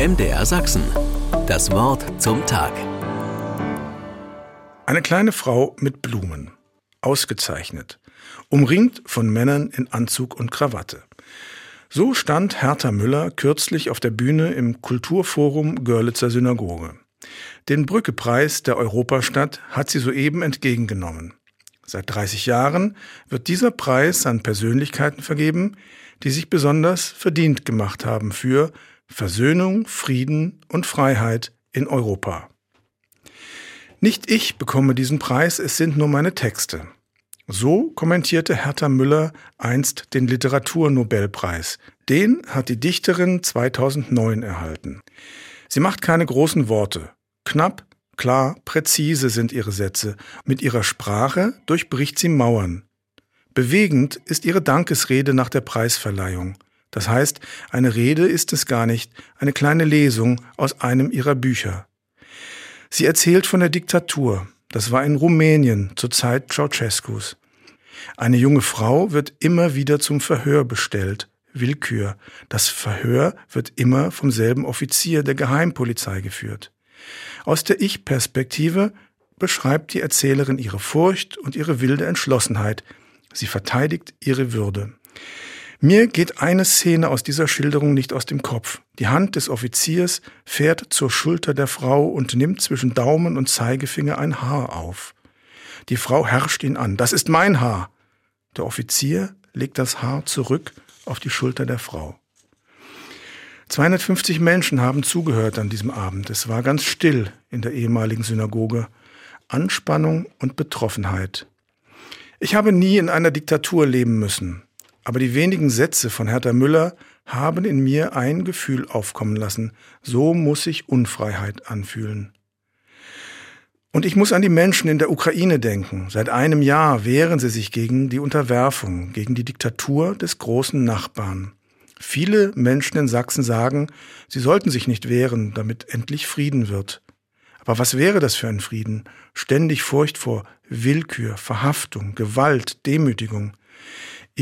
MDR Sachsen. Das Wort zum Tag. Eine kleine Frau mit Blumen. Ausgezeichnet. Umringt von Männern in Anzug und Krawatte. So stand Hertha Müller kürzlich auf der Bühne im Kulturforum Görlitzer Synagoge. Den Brückepreis der Europastadt hat sie soeben entgegengenommen. Seit 30 Jahren wird dieser Preis an Persönlichkeiten vergeben, die sich besonders verdient gemacht haben für Versöhnung, Frieden und Freiheit in Europa. Nicht ich bekomme diesen Preis, es sind nur meine Texte. So kommentierte Hertha Müller einst den Literaturnobelpreis. Den hat die Dichterin 2009 erhalten. Sie macht keine großen Worte. Knapp, klar, präzise sind ihre Sätze. Mit ihrer Sprache durchbricht sie Mauern. Bewegend ist ihre Dankesrede nach der Preisverleihung. Das heißt, eine Rede ist es gar nicht, eine kleine Lesung aus einem ihrer Bücher. Sie erzählt von der Diktatur. Das war in Rumänien zur Zeit Ceausescus. Eine junge Frau wird immer wieder zum Verhör bestellt. Willkür. Das Verhör wird immer vom selben Offizier der Geheimpolizei geführt. Aus der Ich-Perspektive beschreibt die Erzählerin ihre Furcht und ihre wilde Entschlossenheit. Sie verteidigt ihre Würde. Mir geht eine Szene aus dieser Schilderung nicht aus dem Kopf. Die Hand des Offiziers fährt zur Schulter der Frau und nimmt zwischen Daumen und Zeigefinger ein Haar auf. Die Frau herrscht ihn an. Das ist mein Haar. Der Offizier legt das Haar zurück auf die Schulter der Frau. 250 Menschen haben zugehört an diesem Abend. Es war ganz still in der ehemaligen Synagoge. Anspannung und Betroffenheit. Ich habe nie in einer Diktatur leben müssen. Aber die wenigen Sätze von Hertha Müller haben in mir ein Gefühl aufkommen lassen. So muss sich Unfreiheit anfühlen. Und ich muss an die Menschen in der Ukraine denken. Seit einem Jahr wehren sie sich gegen die Unterwerfung, gegen die Diktatur des großen Nachbarn. Viele Menschen in Sachsen sagen, sie sollten sich nicht wehren, damit endlich Frieden wird. Aber was wäre das für ein Frieden? Ständig Furcht vor Willkür, Verhaftung, Gewalt, Demütigung.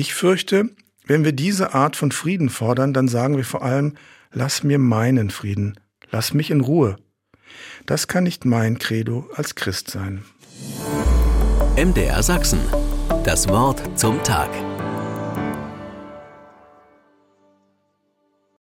Ich fürchte, wenn wir diese Art von Frieden fordern, dann sagen wir vor allem, lass mir meinen Frieden, lass mich in Ruhe. Das kann nicht mein Credo als Christ sein. MDR Sachsen. Das Wort zum Tag.